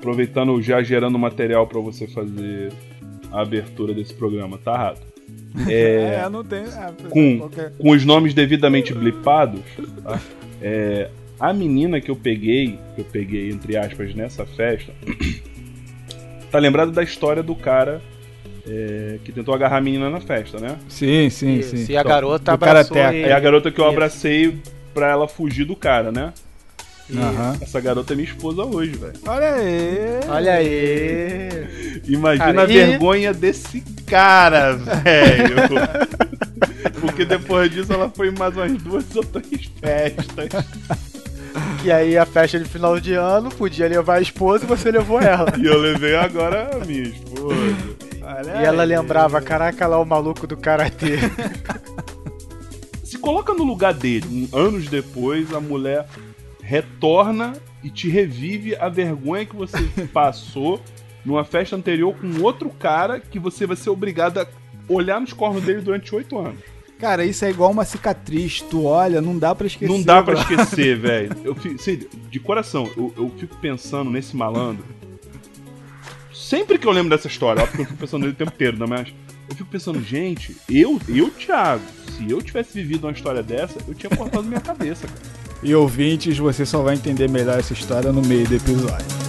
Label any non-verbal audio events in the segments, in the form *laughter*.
aproveitando já gerando material para você fazer a abertura desse programa, tá, Rato? *laughs* É, é não tem. É, com, qualquer... com os nomes devidamente blipados, tá? É, a menina que eu peguei, que eu peguei entre aspas nessa festa, *clears throat* tá lembrado da história do cara é, que tentou agarrar a menina na festa, né? Sim, sim, Isso, sim. E a garota abraçou ele. É a garota que eu abracei pra ela fugir do cara, né? Uhum. Essa garota é minha esposa hoje, velho. Olha aí! Olha aí! Imagina cara, a e... vergonha desse cara, *laughs* velho. Porque depois disso ela foi em mais umas duas ou três festas. E aí a festa de final de ano podia levar a esposa e você levou ela. E eu levei agora a minha esposa. Olha e ela lembrava, caraca lá o maluco do karatê. Se coloca no lugar dele, anos depois, a mulher retorna e te revive a vergonha que você *laughs* passou numa festa anterior com outro cara que você vai ser obrigado a olhar nos cornos dele durante oito anos. Cara, isso é igual uma cicatriz. Tu olha, não dá para esquecer. Não dá para esquecer, *laughs* velho. Eu fico, de coração, eu, eu, fico pensando nesse malandro. Sempre que eu lembro dessa história, óbvio que eu fico pensando nele o tempo inteiro, né? Mas eu fico pensando, gente, eu, eu, Thiago, se eu tivesse vivido uma história dessa, eu tinha cortado minha cabeça, cara. E ouvintes, você só vai entender melhor essa história no meio do episódio.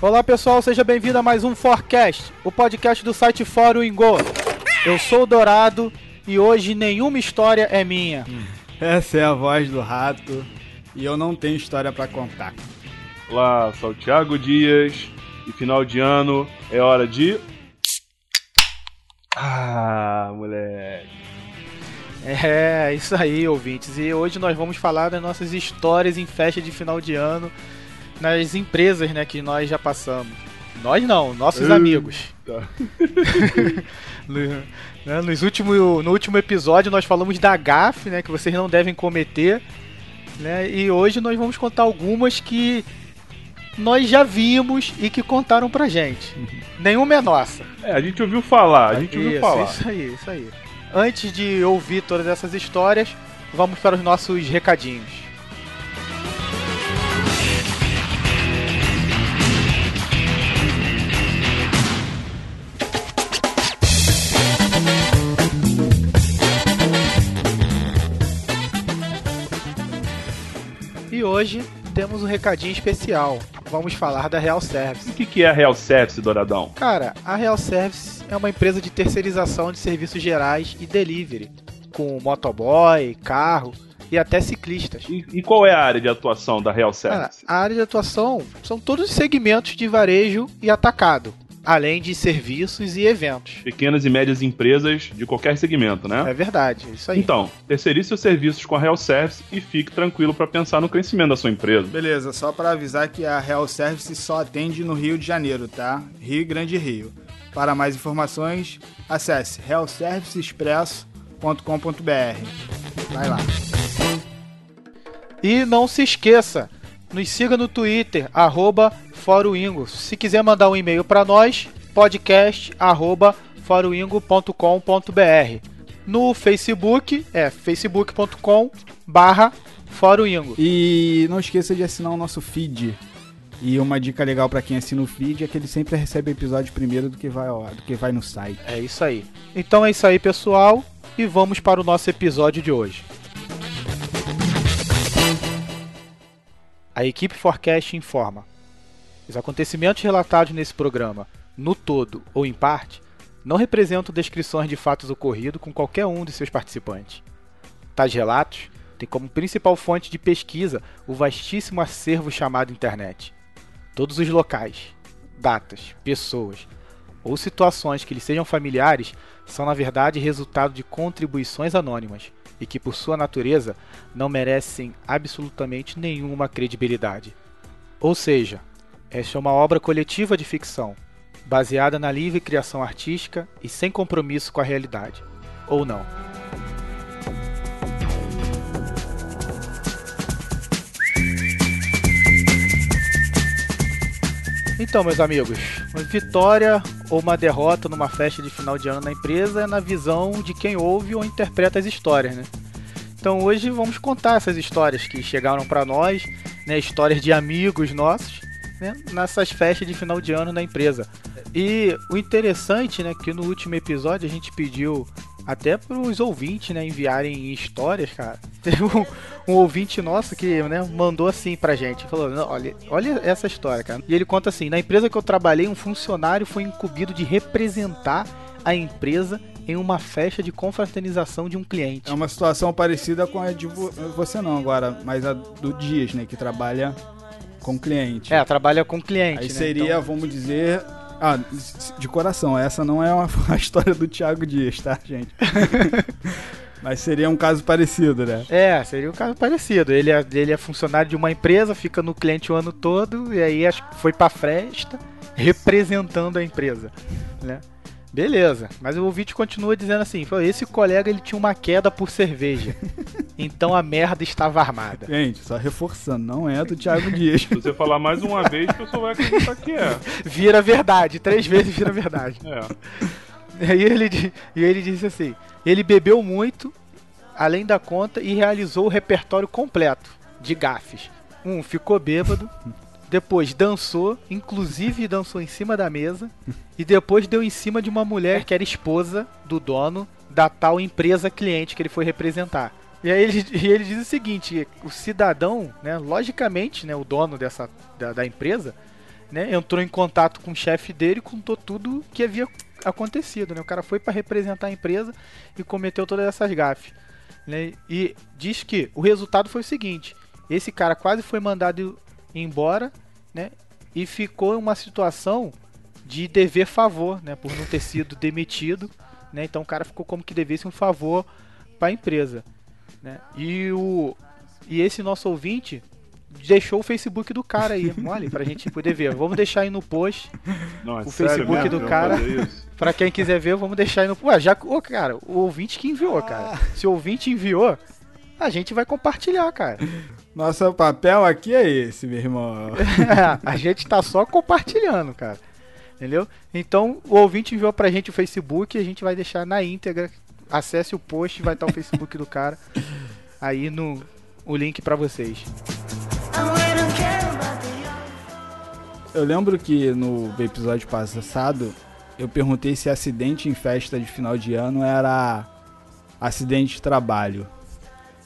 Olá pessoal, seja bem-vindo a mais um Forecast, o podcast do site Fórum Ingo. Eu sou o Dourado e hoje nenhuma história é minha. Essa é a voz do rato e eu não tenho história para contar. Olá, sou o Thiago Dias e final de ano é hora de. Ah, moleque. É, isso aí, ouvintes. E hoje nós vamos falar das nossas histórias em festa de final de ano nas empresas, né, que nós já passamos. Nós não, nossos amigos. *laughs* Tá. Né, nos último, no último episódio nós falamos da GAF, né, que vocês não devem cometer. Né? E hoje nós vamos contar algumas que nós já vimos e que contaram pra gente. Nenhuma é nossa. É, a gente ouviu falar, a gente isso, ouviu falar. Isso aí, isso aí. Antes de ouvir todas essas histórias, vamos para os nossos recadinhos. Hoje temos um recadinho especial. Vamos falar da Real Service. O que, que é a Real Service, Douradão? Cara, a Real Service é uma empresa de terceirização de serviços gerais e delivery, com motoboy, carro e até ciclistas. E, e qual é a área de atuação da Real Service? Cara, a área de atuação são todos os segmentos de varejo e atacado além de serviços e eventos. Pequenas e médias empresas de qualquer segmento, né? É verdade, isso aí. Então, terceirize seus serviços com a Real Service e fique tranquilo para pensar no crescimento da sua empresa. Beleza, só para avisar que a Real Service só atende no Rio de Janeiro, tá? Rio Grande Rio. Para mais informações, acesse realserviceexpresso.com.br. Vai lá. E não se esqueça, nos siga no Twitter, arroba Foroingo. Se quiser mandar um e-mail para nós, podcast@foroingo.com.br. No Facebook é facebook.com barra Foroingo. E não esqueça de assinar o nosso feed. E uma dica legal para quem assina o feed é que ele sempre recebe o episódio primeiro do que vai do que vai no site. É isso aí. Então é isso aí, pessoal, e vamos para o nosso episódio de hoje. A equipe Forecast informa. Os acontecimentos relatados nesse programa, no todo ou em parte, não representam descrições de fatos ocorridos com qualquer um de seus participantes. Tais relatos têm como principal fonte de pesquisa o vastíssimo acervo chamado internet. Todos os locais, datas, pessoas ou situações que lhes sejam familiares são, na verdade, resultado de contribuições anônimas e que, por sua natureza, não merecem absolutamente nenhuma credibilidade. Ou seja, esta é uma obra coletiva de ficção, baseada na livre criação artística e sem compromisso com a realidade. Ou não. Então, meus amigos, uma vitória ou uma derrota numa festa de final de ano na empresa é na visão de quem ouve ou interpreta as histórias, né? Então hoje vamos contar essas histórias que chegaram para nós, né, histórias de amigos nossos, né, nessas festas de final de ano na empresa. E o interessante, né, que no último episódio a gente pediu até para os ouvintes, né, enviarem histórias, cara. *laughs* Teve um, um, ouvinte nosso que, né, mandou assim pra gente, falou, olha, olha essa história, cara. E ele conta assim: na empresa que eu trabalhei, um funcionário foi incumbido de representar a empresa em uma festa de confraternização de um cliente. É uma situação parecida com a de você não agora, mas a do Dias, né, que trabalha com cliente. É, trabalha com cliente. Aí né? seria, então... vamos dizer, ah, de coração, essa não é uma, *laughs* a história do Thiago Dias, tá, gente? *laughs* Mas seria um caso parecido, né? É, seria um caso parecido. Ele é, ele é funcionário de uma empresa, fica no cliente o ano todo, e aí foi pra festa representando a empresa, né? Beleza, mas o ouvinte continua dizendo assim: esse colega ele tinha uma queda por cerveja. *laughs* Então a merda estava armada. Gente, só reforçando, não é do Thiago Dias. Se você falar mais uma vez, o pessoal vai acreditar que é. Vira verdade, três vezes vira verdade. É. *laughs* E aí ele, e ele disse assim: ele bebeu muito, além da conta, e realizou o repertório completo de gafes. Um, ficou bêbado. *laughs* Depois dançou, inclusive dançou em cima da mesa. E depois deu em cima de uma mulher que era esposa do dono da tal empresa cliente que ele foi representar. E aí ele, e ele diz o seguinte: o cidadão, né, logicamente, né, o dono dessa, da, da empresa, né, entrou em contato com o chefe dele e contou tudo que havia acontecido. Né? O cara foi para representar a empresa e cometeu todas essas gafes. Né? E diz que o resultado foi o seguinte: esse cara quase foi mandado embora, né? E ficou em uma situação de dever favor, né? Por não ter sido *laughs* demitido, né? Então o cara ficou como que devesse um favor para a empresa, né? E o e esse nosso ouvinte deixou o Facebook do cara aí, *laughs* olha, pra gente poder ver. Vamos deixar aí no post Não, é o Facebook mesmo? do cara. Pra quem quiser ver, vamos deixar aí no. Ué, já. Ô, cara, o ouvinte que enviou, cara. Se o ouvinte enviou, a gente vai compartilhar, cara. Nosso papel aqui é esse, meu irmão. *laughs* a gente tá só compartilhando, cara. Entendeu? Então, o ouvinte enviou pra gente o Facebook e a gente vai deixar na íntegra. Acesse o post, vai estar o Facebook do cara aí no o link para vocês. Eu lembro que no episódio passado eu perguntei se acidente em festa de final de ano era acidente de trabalho.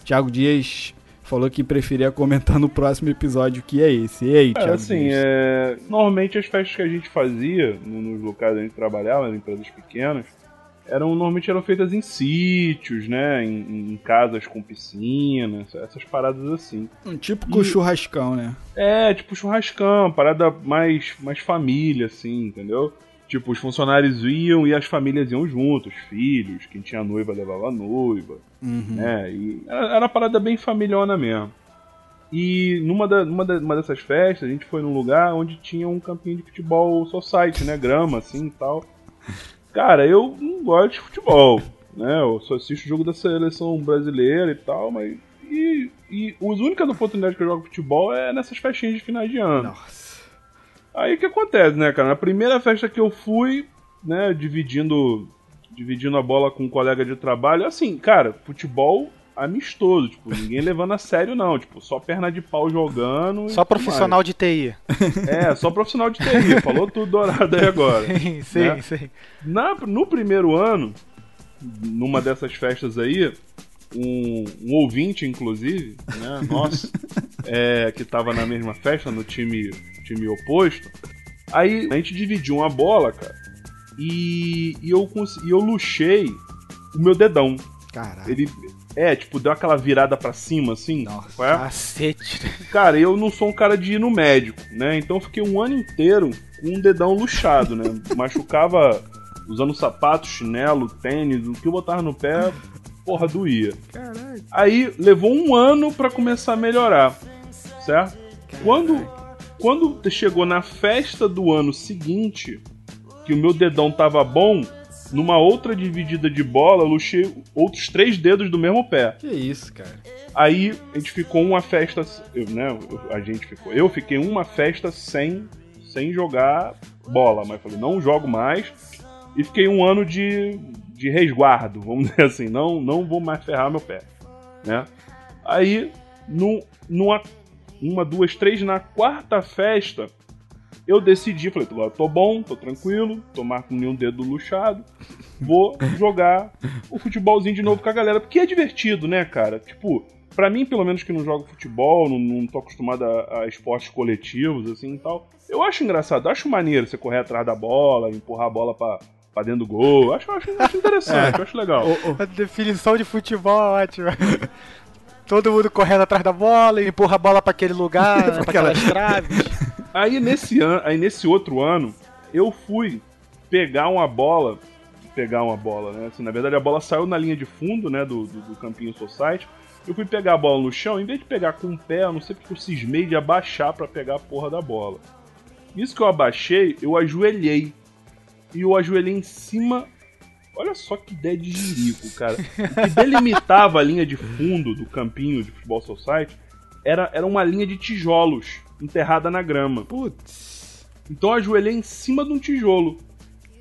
Tiago Dias falou que preferia comentar no próximo episódio que é esse. E aí, é, Thiago? Assim, é, normalmente as festas que a gente fazia nos locais onde a gente trabalhava, nas empresas pequenas, eram normalmente eram feitas em sítios, né? Em, em casas com piscina, essas paradas assim. Um típico e, churrascão, né? É, tipo churrascão, parada mais, mais família, assim, entendeu? Tipo, os funcionários iam e as famílias iam juntos, filhos, quem tinha noiva levava a noiva, uhum. né? E era, era uma parada bem familhona mesmo. E numa, da, numa, da, numa dessas festas, a gente foi num lugar onde tinha um campinho de futebol society, né? Grama, assim e tal. Cara, eu não gosto de futebol, né? Eu só assisto o jogo da seleção brasileira e tal, mas. E, e as únicas oportunidades que eu jogo futebol é nessas festinhas de finais de ano. Nossa. Aí o que acontece, né, cara? Na primeira festa que eu fui, né, dividindo dividindo a bola com um colega de trabalho, assim, cara, futebol amistoso, tipo, ninguém *laughs* levando a sério não, tipo, só perna de pau jogando. Só profissional mais. de TI. É, só profissional de TI, falou tudo dourado aí agora. *laughs* Sim, sim, né? sim. Na, no primeiro ano, numa dessas festas aí, um, um ouvinte, inclusive, né, nosso, *laughs* é, que tava na mesma festa, no time time oposto. Aí a gente dividiu uma bola, cara, e, e eu, e eu luxei o meu dedão. Caralho. Ele, é, tipo, deu aquela virada para cima, assim. Nossa, é? cacete. Cara, eu não sou um cara de ir no médico, né? Então eu fiquei um ano inteiro com um dedão luxado, né? *laughs* Machucava usando sapato, chinelo, tênis, o que eu botava no pé, porra, doía. Caralho. Aí levou um ano para começar a melhorar, certo? Caralho. Quando quando chegou na festa do ano seguinte, que o meu dedão tava bom, numa outra dividida de bola, eu luxei outros três dedos do mesmo pé. Que isso, cara. Aí a gente ficou uma festa, eu, né? A gente ficou. Eu fiquei uma festa sem sem jogar bola. Mas falei, não jogo mais. E fiquei um ano de, de resguardo, vamos *laughs* dizer assim. Não, não vou mais ferrar meu pé. Né? Aí, no, numa, uma, duas, três, na quarta festa, eu decidi, falei, agora tô bom, tô tranquilo, tô com nenhum dedo luxado, vou *laughs* jogar o futebolzinho de novo com a galera, porque é divertido, né, cara? Tipo, para mim, pelo menos que não jogo futebol, não, não tô acostumado a, a, esportes coletivos, assim e tal, eu acho engraçado, acho maneiro você correr atrás da bola, empurrar a bola pra, pra dentro do gol, acho, acho, acho interessante, é. acho legal. A definição de futebol é ótima. *laughs* Todo mundo correndo atrás da bola, empurra a bola para aquele lugar, *laughs* pra aquelas traves. *laughs* Aí nesse, an... aí nesse outro ano, eu fui pegar uma bola. Pegar uma bola, né? Assim, na verdade, a bola saiu na linha de fundo, né? Do, do, do campinho Society. Eu fui pegar a bola no chão, em vez de pegar com o pé, eu não sei porque eu cismei de abaixar para pegar a porra da bola. Isso que eu abaixei, eu ajoelhei. E eu ajoelhei em cima Olha só que ideia de jirico, cara. O que delimitava a linha de fundo do campinho de Futebol Society era, era uma linha de tijolos enterrada na grama. Putz. Então eu ajoelhei em cima de um tijolo.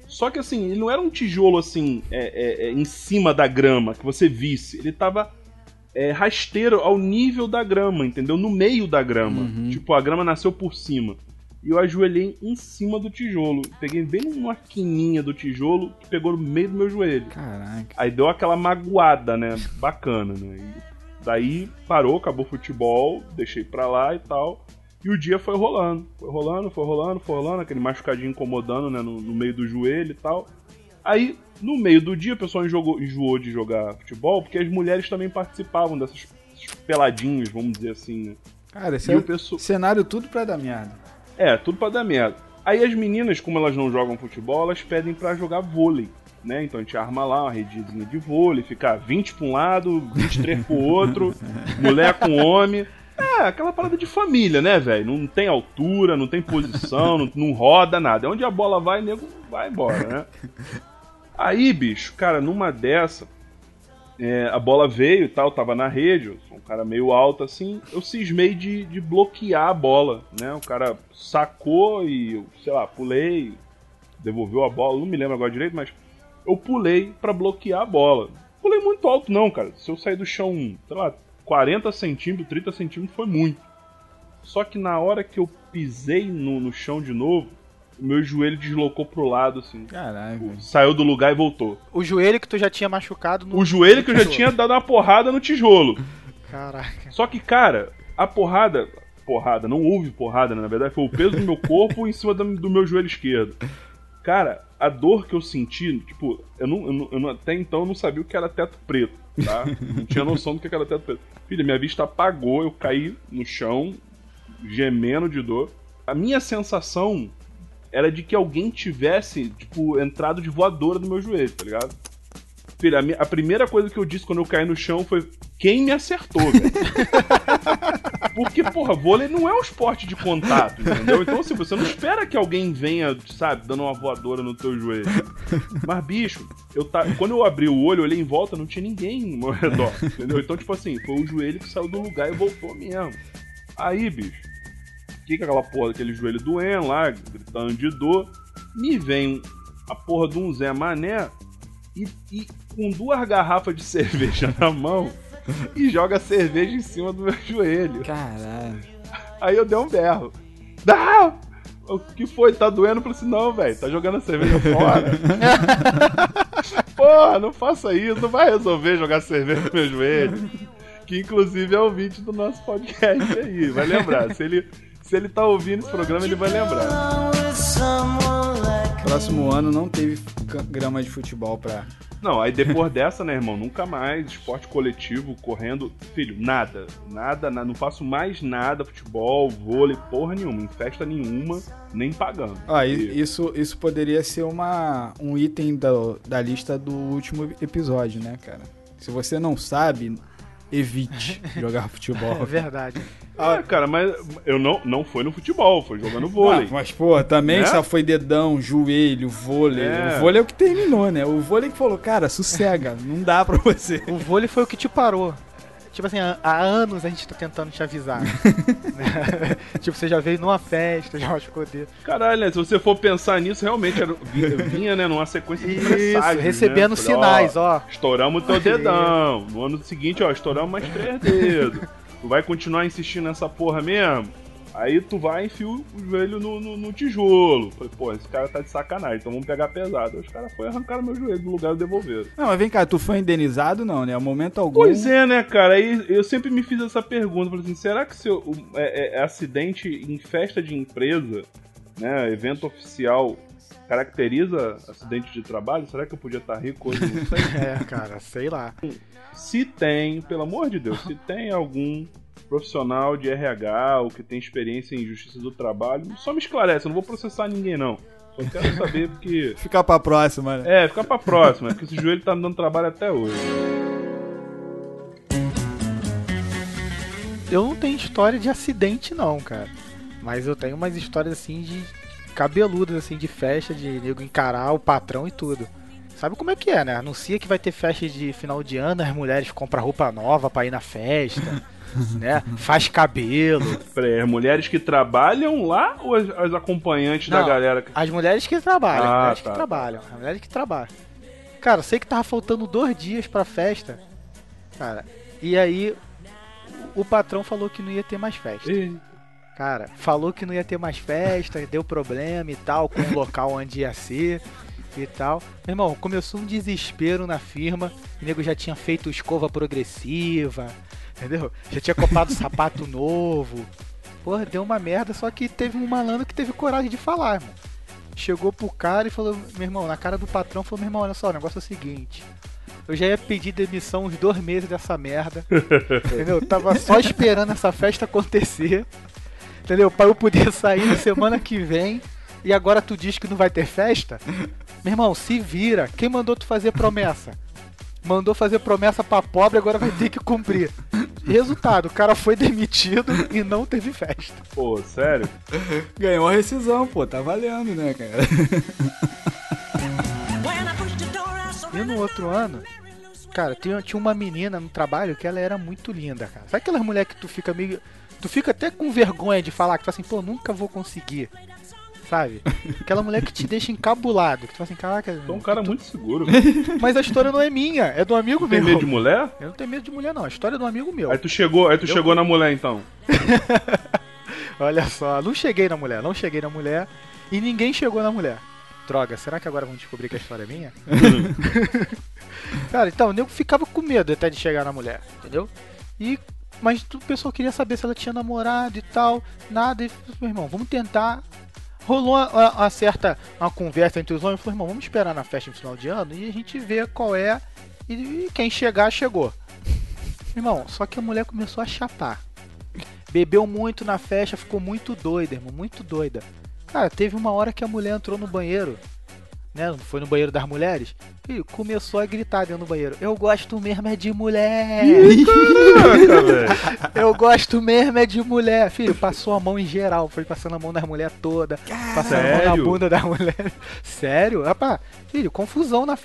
Só que assim, ele não era um tijolo assim, é, é, é, em cima da grama, que você visse. Ele tava é, rasteiro ao nível da grama, entendeu? No meio da grama. Uhum. Tipo, a grama nasceu por cima e eu ajoelhei em cima do tijolo. Peguei bem numa quininha do tijolo que pegou no meio do meu joelho. Caraca. Aí deu aquela magoada, né? Bacana, né? E daí parou, acabou o futebol, deixei pra lá e tal. E o dia foi rolando. Foi rolando, foi rolando, foi rolando, aquele machucadinho incomodando, né? No, no meio do joelho e tal. Aí, no meio do dia, o pessoal enjoou, enjoou de jogar futebol, porque as mulheres também participavam dessas peladinhas, vamos dizer assim, né? Cara, esse e é pessoal... cenário tudo pra dar merda. É, tudo pra dar merda. Aí as meninas, como elas não jogam futebol, elas pedem para jogar vôlei. Né? Então a gente arma lá uma redezinha de vôlei, fica 20 pra um lado, 23 pro outro, *laughs* mulher com homem. É, aquela parada de família, né, velho? Não tem altura, não tem posição, não, não, roda nada. Onde a bola vai, nego vai embora, né? Aí, bicho, cara, numa dessa, é, a bola veio e tal, tava na rede, um cara meio alto assim, eu cismei de, de bloquear a bola, né? O cara sacou e eu, sei lá, pulei, devolveu a bola, não me lembro agora direito, mas eu pulei para bloquear a bola. Pulei muito alto não, cara. Se eu sair do chão, sei lá, 40 centímetros, 30 centímetros foi muito. Só que na hora que eu pisei no, no chão de novo, meu joelho deslocou pro lado, assim. Caralho. Saiu do lugar e voltou. O joelho que tu já tinha machucado no. O joelho que eu já tinha dado uma porrada no tijolo. Caraca. Só que, cara, a porrada. Porrada, não houve porrada, né? na verdade, foi o peso do meu corpo em cima do, do meu joelho esquerdo. Cara, a dor que eu senti, tipo, eu não, eu não, eu não, até então eu não sabia o que era teto preto, tá? Não tinha noção do que era teto preto. Filha, minha vista apagou, eu caí no chão, gemendo de dor. A minha sensação era de que alguém tivesse, tipo, entrado de voadora no meu joelho, tá ligado? Filha, a, minha, a primeira coisa que eu disse quando eu caí no chão foi: quem me acertou, velho? *laughs* Porque, porra, vôlei não é um esporte de contato, entendeu? Então, assim, você não espera que alguém venha, sabe, dando uma voadora no teu joelho. Mas, bicho, eu tá, quando eu abri o olho, olhei em volta, não tinha ninguém no meu redor, entendeu? Então, tipo assim, foi o joelho que saiu do lugar e voltou mesmo. Aí, bicho, fica aquela porra daquele joelho doendo lá, gritando de dor. Me vem a porra de um Zé Mané e, e com duas garrafas de *laughs* cerveja na mão e joga cerveja em cima do meu joelho. Caralho. Aí eu dei um berro. Não! O que foi? Tá doendo? Eu falei assim, não, velho, tá jogando a cerveja fora. *laughs* Porra, não faça isso, não vai resolver jogar cerveja no meu joelho. Que inclusive é ouvinte do nosso podcast aí, vai lembrar. Se ele se ele tá ouvindo esse programa, ele vai lembrar. Próximo ano não teve grama de futebol pra. Não, aí depois *laughs* dessa, né, irmão? Nunca mais. Esporte coletivo, correndo. Filho, nada. Nada, nada. Não faço mais nada. Futebol, vôlei, porra nenhuma. Em festa nenhuma, nem pagando. Ah, e... isso, isso poderia ser uma, um item da, da lista do último episódio, né, cara? Se você não sabe, evite *laughs* jogar futebol. É verdade. Ah, cara, mas eu não, não foi no futebol, foi jogando vôlei. Ah, mas, pô, também é? só foi dedão, joelho, vôlei. É. O vôlei é o que terminou, né? O vôlei que falou, cara, sossega, não dá pra você. O vôlei foi o que te parou. tipo assim, há, anos a gente tá tentando te avisar. né? *laughs* *laughs* tipo, você já veio numa festa, já machucou o dedo. Caralho, né? Se você for pensar nisso, realmente era, vinha, né, numa sequência de Isso, presságios, recebendo né? Sinais, ó. Estouramos o teu dedão. No ano seguinte, ó, estouramos mais três dedos. Tu vai continuar insistindo nessa porra mesmo? Aí tu vai e enfia o joelho no, no, no tijolo. Falei, pô, esse cara tá de sacanagem, então vamos pegar pesado. Aí os caras foram arrancar meu joelho do lugar e devolveram. Não, mas vem cá, tu foi indenizado não, né? Ao momento algum. Pois é, né, cara? Aí eu sempre me fiz essa pergunta. Falei assim, será que se eu, é, é, acidente em festa de empresa, né, evento oficial, caracteriza acidente de trabalho? Será que eu podia estar rico hoje? Não *laughs* sei. É, cara, sei lá. se tem, pelo amor de Deus, se tem algum profissional de RH ou que tem experiência em justiça do trabalho, só me esclarece, eu não vou processar ninguém não. Só quero saber porque. *laughs* Ficar pra próxima, né? É, ficar pra próxima, porque esse joelho tá me dando trabalho até hoje. Eu não tenho história de acidente, não, cara. Mas eu tenho umas histórias assim de cabeludas, assim, de festa, de nego encarar o patrão e tudo. Sabe como é que é, né? Anuncia que vai ter festa de final de ano, as mulheres compram roupa nova pra ir na festa, *laughs* né? Faz cabelo. Peraí, as mulheres que trabalham lá ou as, as acompanhantes da Não, galera? que- As mulheres que trabalham, Ah, as mulheres tá. que trabalham, as mulheres que trabalham. Cara, sei que tava faltando dois dias pra festa. Cara, e aí o patrão falou que não ia ter mais festa. Ih, Cara, falou que não ia ter mais festa, deu problema e tal, com o local onde ia ser e tal. Meu irmão, começou um desespero na firma, o nego já tinha feito escova progressiva, entendeu? Já tinha comprado sapato novo. Porra, deu uma merda, só que teve um malandro que teve coragem de falar, irmão. Chegou pro cara e falou, meu irmão, na cara do patrão, falou, meu irmão, olha só, o negócio é o seguinte. Eu já ia pedir demissão uns dois meses dessa merda. *laughs* Entendeu? Tava só esperando essa festa acontecer. Entendeu? Pra eu poder sair na semana que vem. E agora tu diz que não vai ter festa? Meu irmão, se vira. Quem mandou tu fazer promessa? Mandou fazer promessa pra pobre, agora vai ter que cumprir. Resultado, o cara foi demitido e não teve festa. pô, sério? Ganhou a rescisão, pô, tá valendo, né, cara? E no outro ano, cara, tinha, tinha uma menina no trabalho que ela era muito linda, cara. Sabe aquelas mulheres que tu fica meio. Tu fica até com vergonha de falar, que tu fala assim, pô, nunca vou conseguir. Sabe? Aquela mulher que te deixa encabulado. Que tu fala assim, caraca. Tô um cara muito seguro. *laughs* Mas a história não é minha, é do amigo Tem meu. medo de mulher? Eu não tenho medo de mulher, não. A história é do amigo meu. Aí tu chegou, aí tu Eu- chegou na mulher então. *laughs* Olha só, não cheguei na mulher, não cheguei na mulher. E ninguém chegou na mulher. Droga, será que agora vão descobrir que a história é minha? *laughs* Cara, então, o nego ficava com medo até de chegar na mulher, entendeu? E. Mas o pessoal queria saber se ela tinha namorado e tal, nada. E falou, irmão, vamos tentar. Rolou uma- uma certa uma conversa entre os homens. Falou, irmão, vamos esperar na festa no final de ano e a gente vê qual é. E, e quem chegar, chegou. *laughs* Irmão, só que a mulher começou a chapar. Bebeu muito na festa, ficou muito doida, irmão, muito doida. Cara, teve uma hora que a mulher entrou no banheiro, né? Foi no banheiro das mulheres e começou a gritar dentro do banheiro. Eu gosto mesmo é de mulher. Caraca. *laughs* Eu gosto mesmo é de mulher. Filho, passou a mão em geral, foi passando a mão nas mulheres toda, passando a mão na bunda das mulheres. Sério? Rapaz, filho, confusão na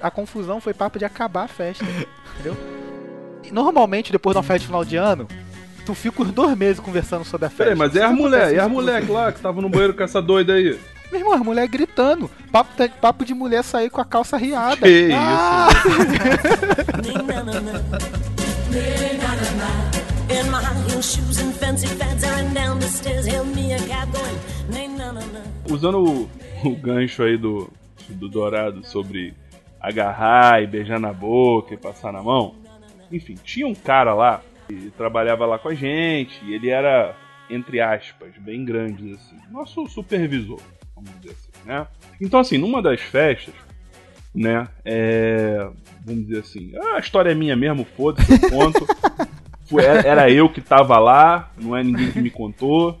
a confusão foi papo de acabar a festa, entendeu? Normalmente depois de uma festa de final de ano, tu fica uns dois meses conversando sobre a festa. Peraí, mas é as Isso mulher, acontece e as moleques lá que tava no banheiro com essa doida aí? Meu irmão, as mulher gritando. Papo, papo de mulher sair com a calça riada. Que Ah! Na. *laughs* Usando o, o gancho aí do, do Dourado sobre agarrar e beijar na boca e passar na mão. Enfim, tinha um cara lá que trabalhava lá com a gente e ele era, entre aspas, bem grande assim. Nosso supervisor, vamos dizer assim, né? Então, assim, numa das festas, né, é, vamos dizer assim, "Ah, a história é minha mesmo, foda-se, eu conto. *laughs* Era- eu que tava lá, não é ninguém que me contou.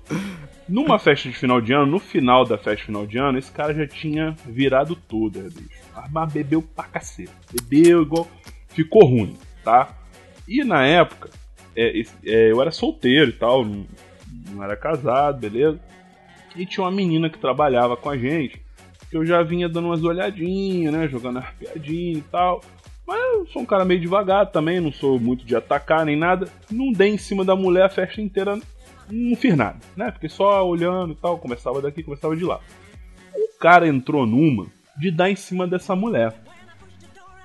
Numa festa de final de ano, no final da festa de final de ano, esse cara já tinha virado tudo, é, bicho. Mas bebeu pra cacete. Bebeu igual. Ficou ruim, tá? E na época, é, é, eu era solteiro e tal, não, não era casado, beleza? E tinha uma menina que trabalhava com a gente, que eu já vinha dando umas olhadinhas, né? Jogando arpeadinha e tal. Mas eu sou um cara meio devagar também, não sou muito de atacar nem nada. Não dei em cima da mulher a festa inteira, não fiz nada, né? Fiquei só olhando e tal, começava daqui, começava de lá. O cara entrou numa de dar em cima dessa mulher.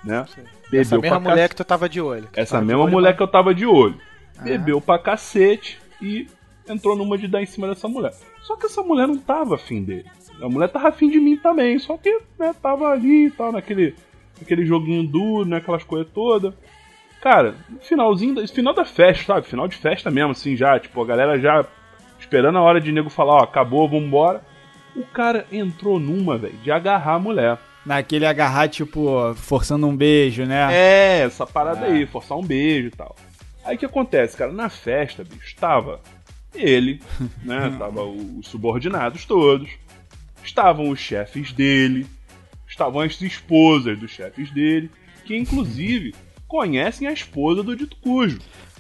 Né? Essa mesma mulher cac- que tu tava de olho. Essa mesma olho, mulher mas- que eu tava de olho. Bebeu pra cacete e entrou numa de dar em cima dessa mulher. Só que essa mulher não tava afim dele. A mulher tava afim de mim também. Só que, né, tava ali e tal, naquele, naquele joguinho duro, né, aquelas coisas todas. Cara, finalzinho, da- final da festa, sabe? Final de festa mesmo, assim, já. Tipo, a galera já esperando a hora de nego falar, ó, acabou, vambora. O cara entrou numa, velho, de agarrar a mulher. Naquele agarrar, tipo, forçando um beijo, né? É, essa parada É. aí, forçar um beijo e tal. Aí o que acontece, cara? Na festa, bicho, tava ele, *laughs* né? Tava o- os subordinados todos. Estavam os chefes dele. Estavam as esposas dos chefes dele. Que inclusive *laughs* conhecem a esposa do dito cujo.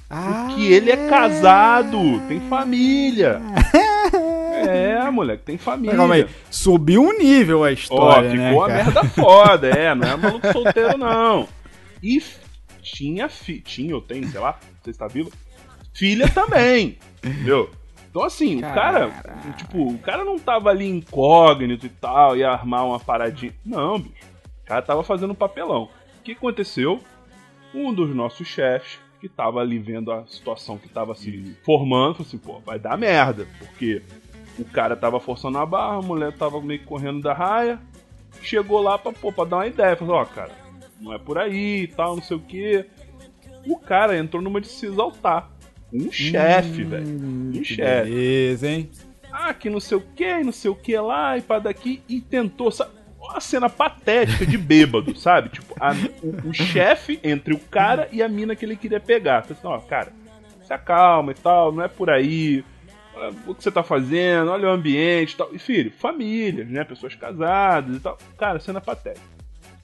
Ah, Que ele é casado, tem família. *laughs* É, moleque, tem família. Calma aí, subiu um nível a Ó, história, ficou né, a merda foda, é, não é maluco solteiro, não. E tinha, fi tinha, ou tem, sei lá, não sei se tá vivo, filha também, entendeu? Então, assim, o cara, tipo, o cara não tava ali incógnito e tal, ia armar uma paradinha. Não, bicho. O cara tava fazendo um papelão. O que aconteceu? Um dos nossos chefes, que tava ali vendo a situação que tava se formando, falou assim, pô, vai dar merda, porque o cara tava forçando a barra, a mulher tava meio que correndo da raia, chegou lá pra, pô, pra dar uma ideia, falou, ó, cara, não é por aí e tal, não sei o que. O cara entrou numa de se exaltar. Um chefe, velho. Um Hum, chefe. beleza, hein? Ah, que não sei o que, não sei o que lá, e pra daqui, e tentou, sabe? Uma cena patética de bêbado, *laughs* sabe? Tipo, a- o, o chefe entre o cara e a mina que ele queria pegar. Falei assim, ó, cara, se acalma e tal, não é por aí. Olha O que você tá fazendo, olha o ambiente e tal. E filho, famílias, né? Pessoas casadas e tal. Cara, cena patética.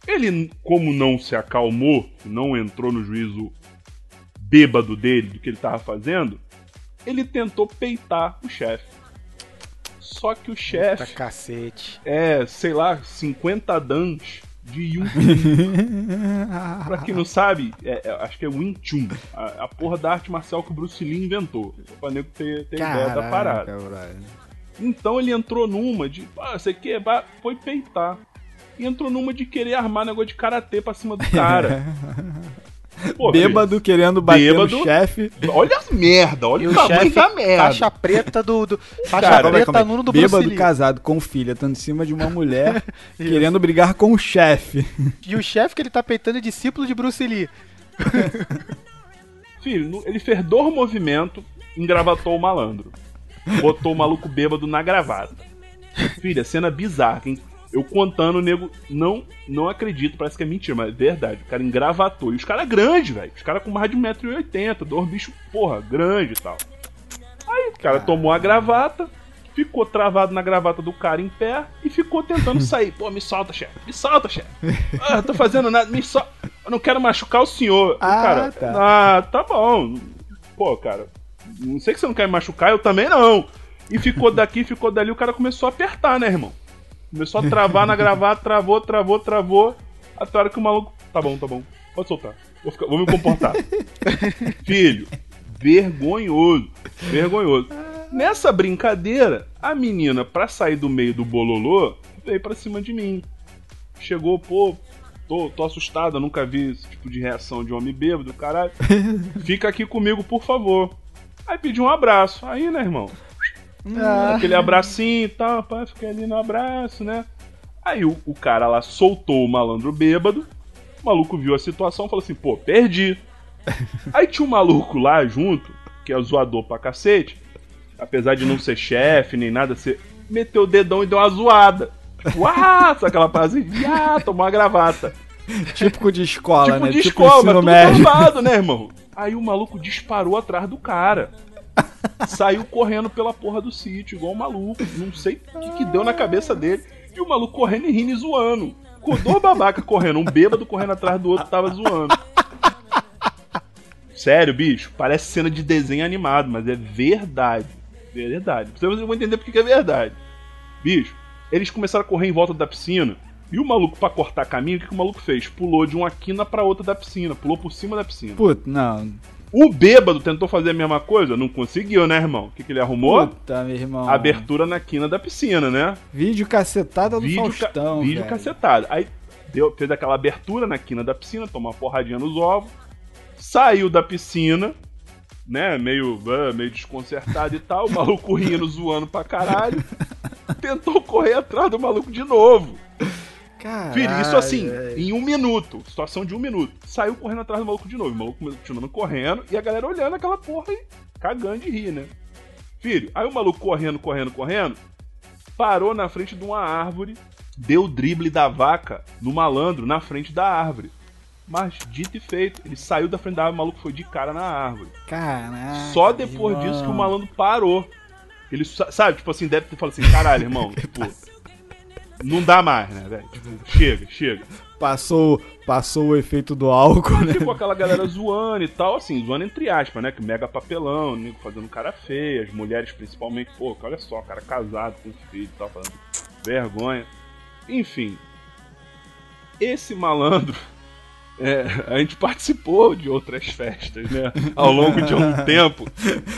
Ele, como não se acalmou, não entrou no juízo bêbado dele do que ele tava fazendo, ele tentou peitar o chefe. Só que o chefe cacete. é, sei lá, 50 dans de Yun *laughs* Pra quem não sabe, é- é- acho que é Wing Chun, a, a porra da arte marcial que o Bruce Lee inventou. Só pra nego ter, ter ideia da parada. Caraca, brother. Então ele entrou numa de, ah, você quer, foi peitar. E entrou numa de querer armar negócio de karatê pra cima do *laughs* cara. *laughs* Pô, Bêbado querendo bater Bêbado. no chefe. filho, Olha as merda, olha E o tamanho chefe, da merda. faixa preta do. do *laughs* faixa Cara, preta aí. nuno do Bruce Bêbado Lee. casado com filha, estando em cima de uma *laughs* mulher, querendo brigar com o chefe. E o chefe que ele tá peitando é discípulo de Bruce Lee. *laughs* Filho, ele fez dois movimentos, engravatou o malandro. Botou o maluco bêbado na gravata. Filha, cena bizarra. Quem, eu contando, o nego não, não acredito, parece que é mentira, mas é verdade. O cara engravatou. E os caras grandes, velho. Os caras com mais de 1,80m, dois bichos, porra, grande e tal. Aí o cara tomou a gravata, ficou travado na gravata do cara em pé e ficou tentando sair. Pô, me solta, chefe. Me solta, chefe. *laughs* Ah, eu tô fazendo nada, me solta. Eu não quero machucar o senhor. Ah, cara, tá. ah, tá bom. Pô, cara, não sei que você não quer me machucar, eu também não. E ficou daqui, ficou dali, o cara começou a apertar, né, irmão? Começou a travar na gravata, travou, travou, travou. Até a hora que o maluco. Tá bom, tá bom. Pode soltar. Vou, ficar- vou me comportar. *laughs* Filho, vergonhoso. Vergonhoso. Nessa brincadeira, a menina, pra sair do meio do bololô, veio pra cima de mim. Chegou, pô, tô, tô assustada, nunca vi esse tipo de reação de homem bêbado, caralho. *laughs* Fica aqui comigo, por favor. Aí pedi um abraço. Aí, né, irmão? Ah. Aquele abracinho e tal, pá, fiquei ali no abraço, né? Aí o, o cara lá soltou o malandro bêbado. O maluco viu a situação e falou assim: pô, perdi. *laughs* Aí tinha um maluco lá junto, que é zoador pra cacete. Apesar de não ser chefe nem nada, você meteu o dedão e deu uma zoada. Tipo, ah, sabe aquela frase? Ah, tomou uma gravata. Típico de escola, tipo né? de tipo escola, mas tudo médio. armado, né, irmão? Aí o maluco disparou atrás do cara. *laughs* Saiu correndo pela porra do sítio, igual um maluco. Não sei o que, que deu na cabeça dele. E o maluco correndo e rindo e zoando. Com dois babaca correndo, um bêbado correndo atrás do outro tava zoando. Sério, bicho, parece cena de desenho animado, mas é verdade. Verdade. Vocês vão entender porque que é verdade. Bicho, eles começaram a correr em volta da piscina E o maluco, pra cortar caminho, o que, que o maluco fez? Pulou de uma quina pra outra da piscina, pulou por cima da piscina. Puta, não. O bêbado tentou fazer a mesma coisa? Não conseguiu, né, irmão? O que, que ele arrumou? Puta, meu irmão. Abertura na quina da piscina, né? Vídeo cacetada do Vídeo, ca- Faustão, vídeo velho. cacetado. Aí deu, fez aquela abertura na quina da piscina, tomou uma porradinha nos ovos, saiu da piscina, né? Meio, ah, meio desconcertado e tal, o maluco rindo, *laughs* zoando pra caralho. *laughs* Tentou correr atrás do maluco de novo. Caralho, Filho, isso assim, velho. em um minuto. Situação de um minuto. Saiu correndo atrás do maluco de novo. O maluco continuando correndo e a galera olhando aquela porra e cagando de rir, né? Filho, aí o maluco correndo, correndo, correndo, parou na frente de uma árvore, deu o drible da vaca no malandro na frente da árvore. Mas dito e feito, ele saiu da frente da árvore, o maluco foi de cara na árvore. Caraca, Só depois irmão. disso que o malandro parou. Ele, sa- sabe, tipo assim, deve ter falado assim, caralho, irmão, *laughs* tipo, não dá mais, né, velho? Tipo, chega, chega. Passou, passou o efeito do álcool, né? Ficou aquela galera zoando e tal, assim, zoando entre aspas, né? Que mega papelão, nego fazendo cara feia, as mulheres principalmente, pô, olha só, cara casado com filho e tal, fazendo vergonha. Enfim. Esse malandro. *laughs* é, a gente participou de outras festas, né? Ao longo de um *laughs* tempo.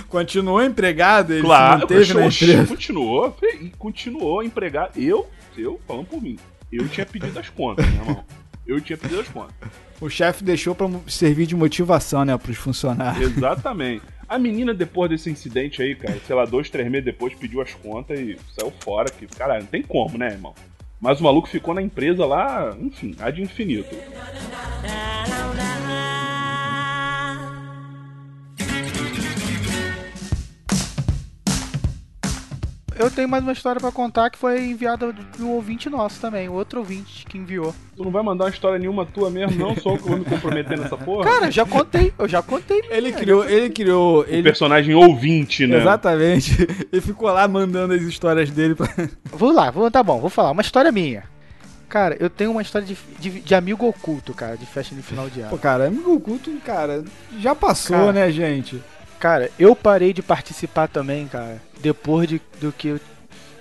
Continuou empregado, ele se Claro, manteve na empresa. continuou continuou empregado. Eu, eu, falando por mim, eu tinha pedido as contas, meu irmão. Eu tinha pedido as contas. O chefe deixou pra servir de motivação, né, pros funcionários. Exatamente. A menina, depois desse incidente aí, cara, sei lá, dois, três meses depois, pediu as contas e saiu fora. Que, caralho, não tem como, né, irmão? Mas o maluco ficou na empresa lá, enfim, ad infinito. Eu tenho mais uma história pra contar que foi enviada de um ouvinte nosso também, outro ouvinte que enviou. Tu não vai mandar uma história nenhuma tua mesmo, não? Só eu que vou me comprometer nessa porra? Cara, eu já contei, eu já contei. Ele criou, ele criou, o ele personagem ouvinte, né? Exatamente. Ele *laughs* ficou lá mandando as histórias dele pra... *laughs* Vou lá, vou, tá bom, vou falar. Uma história minha. Cara, eu tenho uma história de, de, de amigo oculto, cara, de festa de final de Pô, ano. cara, amigo oculto, cara, já passou, Cara. né, gente? Cara, eu parei de participar também, cara, depois de, do que eu-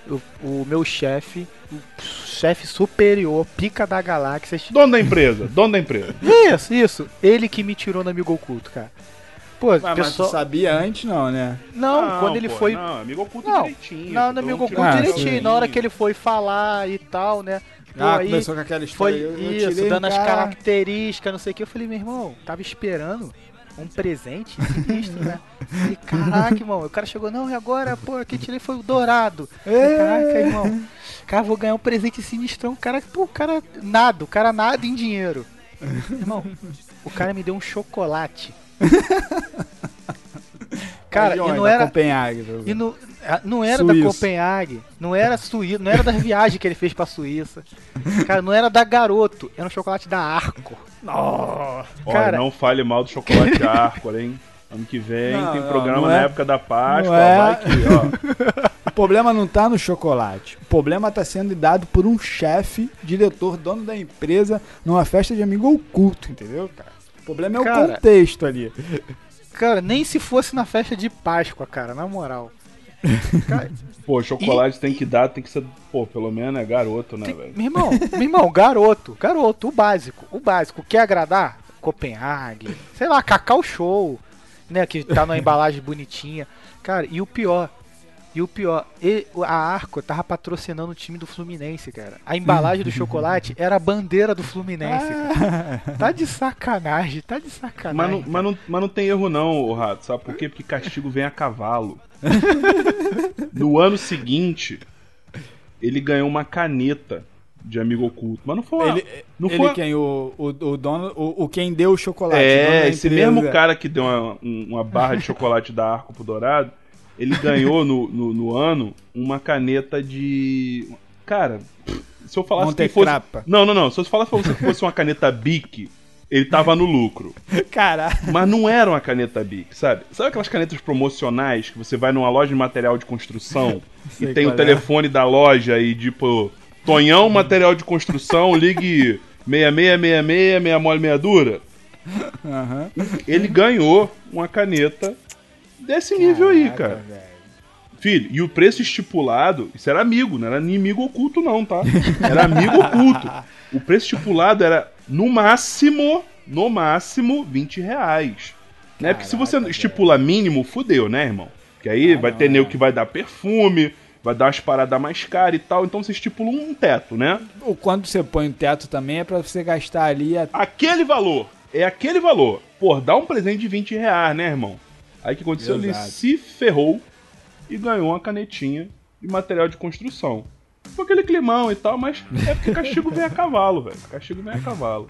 eu- o meu chefe, o chefe superior, pica da galáxia. Dono da empresa, dono da empresa. Isso, isso. Ele que me tirou no amigo oculto, cara. Pô, Mas, mas tu pessoal. sabia antes, não, né? Não, quando ele pô, foi. Não, amigo oculto Não, direitinho. Não, no amigo oculto Ah, direitinho. sim. Na hora que ele foi falar e tal, né? Pô, ah, aí começou com aquela foi história. eu- eu isso, tirei dando um as cara- características, não sei o que. Eu falei, meu irmão, tava esperando um presente sinistro, né? Falei, caraca, irmão. O cara chegou, não, e agora, pô, quem tirei foi o dourado. Falei, É. Caraca, irmão. Cara, vou ganhar um presente sinistrão. O cara, pô, o cara nada, o cara nada em dinheiro. Irmão, o cara me deu um chocolate. *laughs* Cara, e não era. E não, ah, não era da. Copenhague, não era Suíça, não era da viagem que ele fez pra Suíça. Cara, não era da Garoto, era um chocolate da Arco. Olha, Cara- não fale mal do chocolate Arcor, hein? Ano que vem Não, tem não, programa não na é- época da Páscoa, não é- vai que, ó. *laughs* O problema não tá no chocolate. O problema tá sendo dado por um chefe, diretor, dono da empresa, numa festa de amigo oculto, entendeu, cara? O problema é o Cara, contexto ali. Cara, nem se fosse na festa de Páscoa, cara, na moral. Cara, Pô, chocolate tem que dar, tem que ser, pô, pelo menos é garoto, né, velho? meu irmão, meu irmão, garoto, garoto, o básico, o básico, quer agradar? Copenhague, sei lá, Cacau Show, né, que tá numa embalagem bonitinha. Cara, e o pior, e o pior, a Arco tava patrocinando o time do Fluminense, cara. A embalagem do chocolate *laughs* era a bandeira do Fluminense, cara. Tá de sacanagem, tá de sacanagem. Mas não, mas, não, mas não tem erro não, o Rato, sabe por quê? Porque castigo vem a cavalo. *laughs* no ano seguinte, ele ganhou uma caneta de amigo oculto. Mas não foi Ele, não ele foi... quem? O, o, o dono, o, o quem deu o chocolate. É, esse empresa. mesmo cara que deu uma, um- uma barra de chocolate da Arco pro Dourado, ele ganhou no, no, no ano uma caneta de. Cara, se eu falasse que fosse. Montecrapa. Não, não, não. Se eu falasse que fosse uma caneta Bic, ele tava no lucro. Caralho. Mas não era uma caneta Bic, sabe? Sabe aquelas canetas promocionais que você vai numa loja de material de construção Sei e tem o qual é. telefone da loja e tipo, Tonhão Material de Construção, ligue 6666, meia mole, meia dura? Aham. Ele ganhou uma caneta desse nível aí, cara. velho. Filho, e o preço estipulado, isso era amigo, não era inimigo oculto, não, tá? Era amigo oculto. O preço estipulado era, no máximo, no máximo, 20 reais. Né? Porque se você Caraca, estipula mínimo, fudeu, né, irmão? Porque aí Ah, vai não, ter é. nego que vai dar perfume, vai dar umas paradas mais caras e tal, então você estipula um teto, né? Ou Quando você põe o teto também é pra você gastar ali a... Aquele valor, é aquele valor. Pô, dá um presente de 20 reais, né, irmão? Aí o que aconteceu? Ele Exato. se ferrou e ganhou uma canetinha de material de construção. Foi aquele climão e tal, mas é porque castigo vem a cavalo, velho. Castigo vem a cavalo.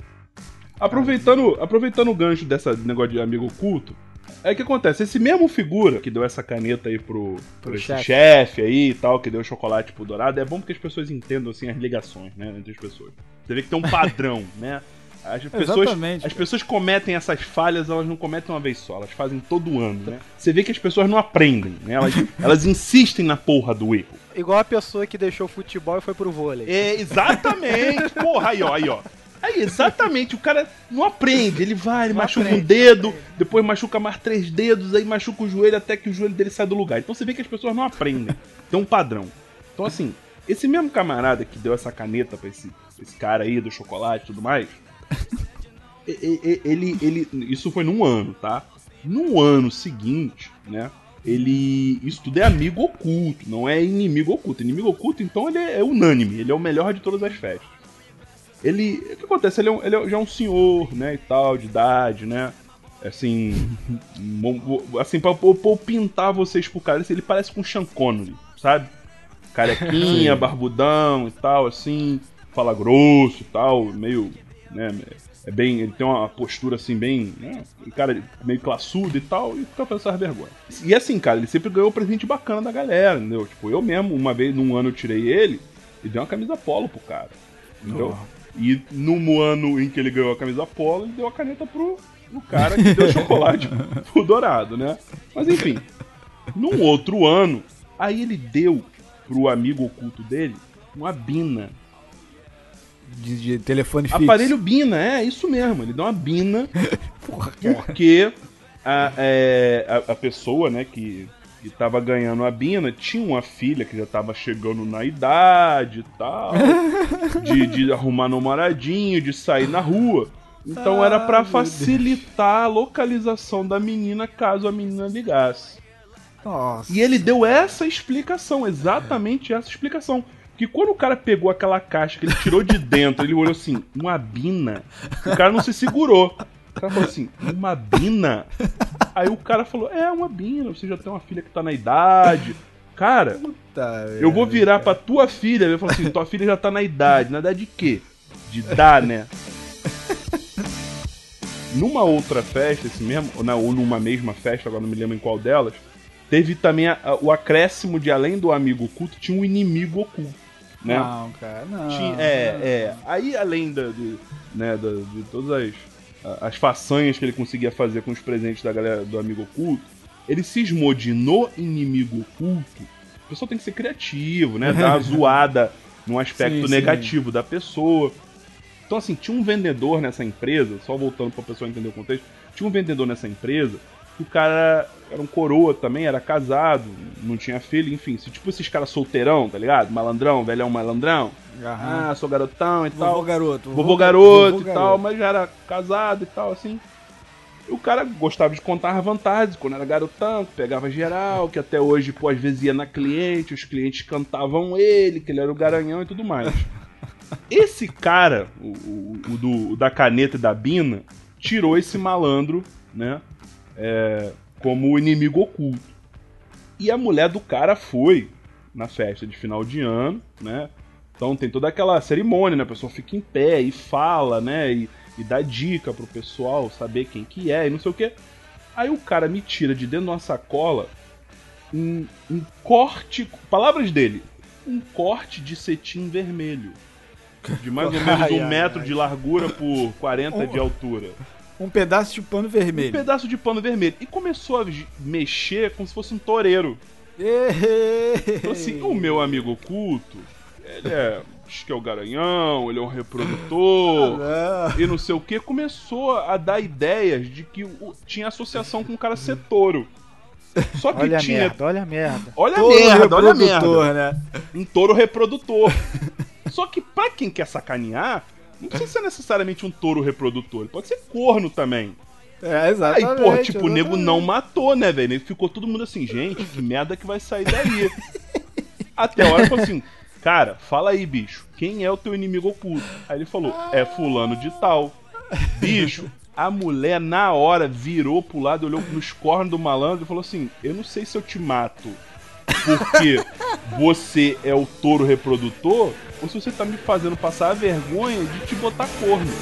Aproveitando, aproveitando o gancho dessa negócio de amigo oculto, é que acontece, esse mesmo figura que deu essa caneta aí pro, pro chefe. chefe aí e tal, que deu chocolate pro dourado, é bom porque as pessoas entendam assim as ligações, né, entre as pessoas. Você vê que tem um padrão, *laughs* né? As pessoas, Exatamente. as pessoas cometem essas falhas, elas não cometem uma vez só, elas fazem todo ano, né? Você vê que as pessoas não aprendem, né? Elas, *laughs* elas insistem na porra do erro. Igual a pessoa que deixou o futebol e foi pro vôlei. É, exatamente. *laughs* Porra, aí, ó, aí, ó. Aí, exatamente, o cara não aprende, ele vai, ele Não machuca aprende, um dedo, depois machuca mais três dedos, aí machuca o joelho até que o joelho dele sai do lugar. Então você vê que as pessoas não aprendem. Tem um padrão. Então, assim, esse mesmo camarada que deu essa caneta pra esse, esse cara aí do chocolate e tudo mais, ele, ele. Isso foi num ano, tá? No ano seguinte, né? Ele. Isso tudo é amigo oculto, não é inimigo oculto. Inimigo oculto, então, ele é, é unânime, ele é o melhor de todas as festas. Ele. O que acontece? Ele, é um- ele é já um senhor, né? E tal, de idade, né? Assim. *laughs* assim, pra, pra, pra eu pintar vocês pro cara, ele parece com o Sean Connery, sabe? Carequinha, barbudão e tal, assim. Fala grosso e tal, meio. Né, é bem. Ele tem uma postura assim, bem. Né, cara meio classudo e tal, e fica fazendo essas vergonhas. E assim, cara, ele sempre ganhou um presente bacana da galera, entendeu? Tipo, eu mesmo, uma vez, num ano eu tirei ele e dei uma camisa polo pro cara. Entendeu? E no ano em que ele ganhou a camisa polo, ele deu a caneta pro, pro cara que deu chocolate *laughs* pro dourado, né? Mas enfim. Num outro ano, aí ele deu pro amigo oculto dele uma bina. De, de telefone fixo. Aparelho Bina, é isso mesmo. Ele deu uma Bina *laughs* porque a, é, a, a pessoa, né, que, que tava ganhando a Bina tinha uma filha que já tava chegando na idade e tal, *laughs* de, de arrumar namoradinho, de sair na rua. Então era Ah, pra meu facilitar a localização da menina caso a menina ligasse. Nossa. E ele deu essa explicação, exatamente essa explicação. Que quando o cara pegou aquela caixa que ele tirou de dentro, ele olhou assim, uma bina. O cara não se segurou. O cara falou assim, uma bina? Aí o cara falou, é uma bina, você já tem uma filha que tá na idade. Cara, Tá, eu vou virar pra tua filha. Ele falou assim, tua filha já tá na idade. Na idade de quê? De dar, né? Numa outra festa, esse mesmo, ou, na- ou numa mesma festa, agora não me lembro em qual delas, teve também a- a- o acréscimo de além do amigo oculto, tinha um inimigo oculto. Né? Não, cara, não. Tinha- é, é. Aí, além da, do, né, da- de todas as, as façanhas que ele conseguia fazer com os presentes da galera do amigo oculto, ele cismou de no inimigo oculto. A pessoa tem que ser criativo, né? Dar uma *laughs* zoada num aspecto Sim, sim. negativo da pessoa. Então, assim, tinha um vendedor nessa empresa, só voltando pra pessoa entender o contexto, tinha um vendedor nessa empresa que o cara era um coroa também, era casado, não tinha filho, enfim, se, tipo esses caras solteirão, tá ligado? Malandrão, velhão malandrão. Aham. Ah, sou garotão e Vovô tal. garoto. Vovô garoto vovô e tal, mas já era casado e tal, assim. E o cara gostava de contar as vantagens, quando era garotão, que pegava geral, que até hoje, pô, às vezes ia na cliente, os clientes cantavam ele, que ele era o garanhão e tudo mais. *laughs* Esse cara, o, o- o do, o da caneta e da bina, tirou esse malandro, né? é, como o inimigo oculto. E a mulher do cara foi na festa de final de ano, né? Então tem toda aquela cerimônia, né? A pessoa fica em pé e fala, né? E, e dá dica pro pessoal saber quem que é e não sei o que. Aí o cara me tira de dentro de uma sacola um, um corte. Palavras dele. Um corte de cetim vermelho. De mais ou menos *laughs* um ai, metro ai. de largura por 40 de altura. Um pedaço de pano Um vermelho. pedaço de pano vermelho. E começou a mexer como se fosse um toureiro. Então, assim, o meu amigo oculto, ele é. Diz que é o garanhão, ele é um reprodutor. *laughs* Ah, e não sei o que, começou a dar ideias de que tinha associação com o cara ser touro. Só que Olha a tinha. merda, olha a merda. Olha a Todo merda, olha a merda. reprodutor, né? Um touro reprodutor. Só que pra quem quer sacanear, não precisa ser necessariamente um touro reprodutor. Ele pode ser corno também. É, Aí, exatamente. pô, tipo, o nego exatamente. não matou, né, velho? Ficou todo mundo assim, gente, que merda que vai sair daí. Até a hora falou assim, cara, fala aí, bicho, quem é o teu inimigo oculto? Aí ele falou, é fulano de tal. Bicho, a mulher na hora virou pro lado, olhou nos cornos do malandro e falou assim, eu não sei se eu te mato porque você é o touro reprodutor ou se você tá me fazendo passar a vergonha de te botar corno.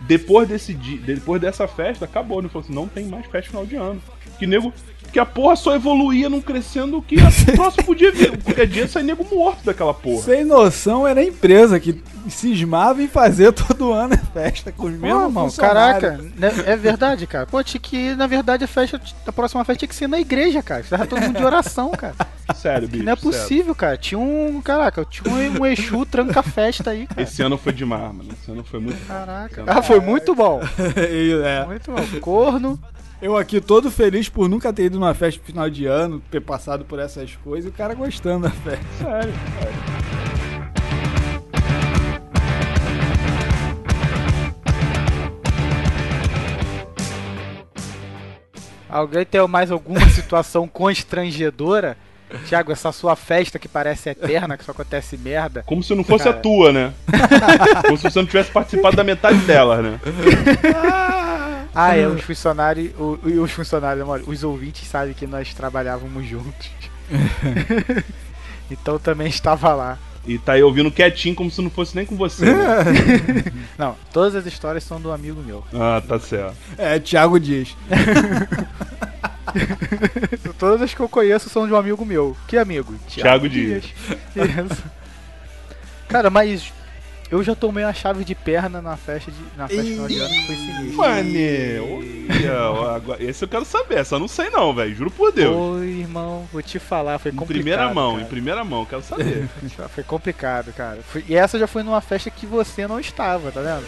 Depois desse dia, depois dessa festa, acabou, né? Falou assim, não tem mais festa final de ano. Que nego. Que a porra só evoluía não crescendo que o *laughs* próximo podia vir. Qualquer dia sai nego morto daquela porra. Sem noção, era a empresa que cismava em fazer *laughs* todo ano a festa com os mesmos irmão, caraca, né, é verdade, cara. Pô, tinha que, na verdade, a festa, a próxima festa tinha que ser na igreja, cara. Tava todo mundo de oração, cara. *laughs* Sério, bicho. Não é sério. possível, cara. Tinha um, caraca, tinha um, um Exu tranca-festa aí, cara. Esse ano foi demais, mano. Esse ano foi muito. Caraca. Ah, foi muito bom. é. Muito bom. Corno. Eu aqui todo feliz por nunca ter ido numa festa de final de ano, ter passado por essas coisas e o cara gostando da festa. Sério, sério. Alguém tem mais alguma *laughs* situação constrangedora? Tiago, essa sua festa que parece eterna, que só acontece merda. Como se não fosse a Cara. tua, né? *laughs* Como se você não tivesse participado da metade delas, né? *laughs* Ah, é, os funcionários, o- os funcionários, amor, os ouvintes sabem que nós trabalhávamos juntos. *laughs* então também estava lá. E tá aí ouvindo quietinho como se não fosse nem com você. Né? *laughs* Não, todas as histórias são do amigo meu. Ah, tá certo. É, Thiago Dias. *laughs* Todas as que eu conheço são de um amigo meu. Que amigo? Thiago Dias. Isso. Cara, mas eu já tomei uma chave de perna na festa de na festa final de ano que foi sinistro. Olha, agora- esse eu quero saber, eu não sei não, velho. Juro por Deus. Oi, irmão, vou te falar, foi em complicado. primeira mão, em cara. primeira mão, quero saber. *laughs* Foi complicado, cara. E essa já foi numa festa que você não estava, tá vendo?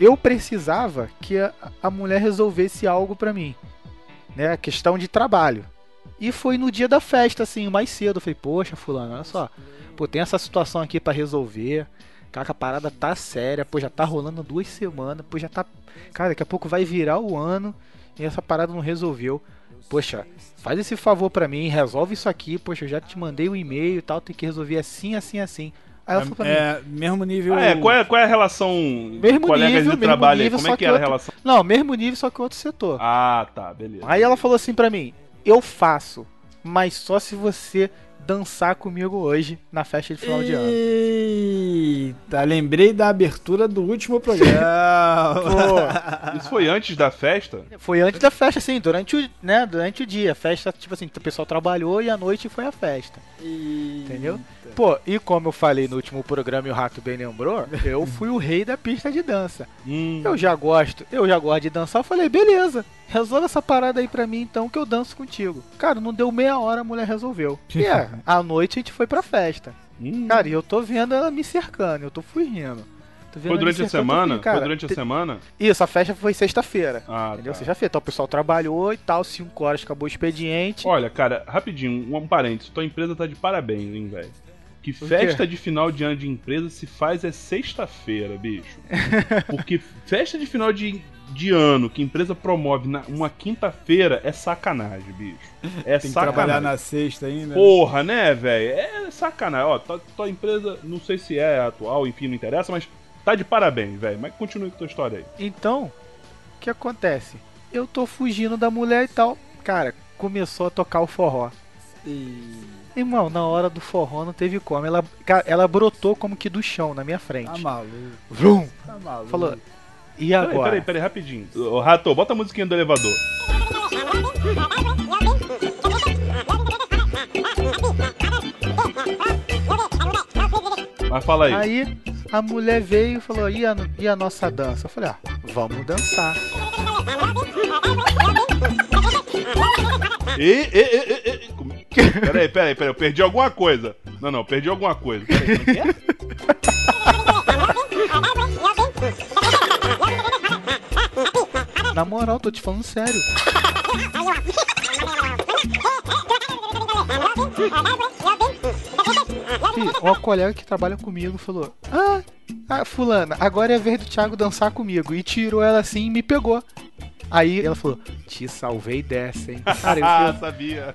Eu precisava que a, a mulher resolvesse algo pra mim, né? Questão de trabalho. E foi no dia da festa, assim, mais cedo. Eu falei, poxa, fulano, olha só. Pô, tem essa situação aqui pra resolver. Cara, a parada tá séria, pô, já tá rolando duas semanas, pô, já tá. Cara, daqui a pouco vai virar o ano e essa parada não resolveu. Poxa, faz esse favor pra mim, resolve isso aqui, poxa, eu já te mandei o e-mail e tal, tem que resolver assim, assim, assim. Aí ela falou pra mim, É, mesmo nível. Ah, é, qual é, qual é a relação Mesmo colegas nível, de mesmo trabalho nível, aí? Como é que que era a outro- relação? não, mesmo nível, só que outro setor. Ah, tá, beleza. Aí ela falou assim pra mim, eu faço, mas só se você dançar comigo hoje na festa de final de ano. Eita, lembrei da abertura do último programa. *laughs* Pô, Isso foi antes da festa? Foi antes da festa, assim, durante o, né, durante o dia. A festa, tipo assim, o pessoal trabalhou e à noite foi a festa. Entendeu? Pô, e como eu falei no último programa e o Rato bem lembrou, *laughs* eu fui o rei da pista de dança. Hum, Eu já gosto, eu já gosto de dançar. Eu falei, beleza, resolve essa parada aí pra mim então que eu danço contigo. Cara, não deu meia hora, a mulher resolveu. *laughs* E é, à noite a gente foi pra festa. hum. Cara, e eu tô vendo ela me cercando, eu tô fugindo. Tô vendo foi durante a semana? cara, foi durante a te- semana? Isso, a festa foi sexta-feira. Ah, Entendeu? tá. Sexta-feira. Então o pessoal trabalhou e tal, 5 horas acabou o expediente. Olha, cara, rapidinho, um parênteses. Tua empresa tá de parabéns, hein, velho? Que festa de final de ano de empresa se faz é sexta-feira, bicho. *laughs* Porque festa de final de, de ano que empresa promove na uma quinta-feira é sacanagem, bicho. É Tem que sacanagem. trabalhar na sexta ainda. Porra, né, velho? É sacanagem. Ó, tua, tua empresa, não sei se é atual, enfim, não interessa, mas tá de parabéns, velho. Mas continue com tua história aí. Então, o que acontece? Eu tô fugindo da mulher e tal. Cara, começou a tocar o forró. Irmão, na hora do forró não teve como. Ela, ela brotou como que do chão na minha Tá frente. maluco. Vrum! Tá maluco. Falou, e Peraí, agora? peraí, peraí, rapidinho. Ô, Rato, bota a musiquinha do elevador. Mas fala aí. Aí a mulher veio e falou: e a, e a nossa dança? Eu falei: ah, vamos dançar. E, e, e, e, e, Peraí, peraí, peraí, eu perdi alguma coisa. Não, não, perdi alguma coisa. Peraí, é é? Na moral, tô te falando sério. Fih, uma colega que trabalha comigo falou: Ah, ah, fulana, agora é a vez do Thiago dançar comigo. E tirou ela assim e me pegou. Aí ela falou: Te salvei dessa, hein? *laughs* Cara, eu, Ah, eu- *laughs* sabia.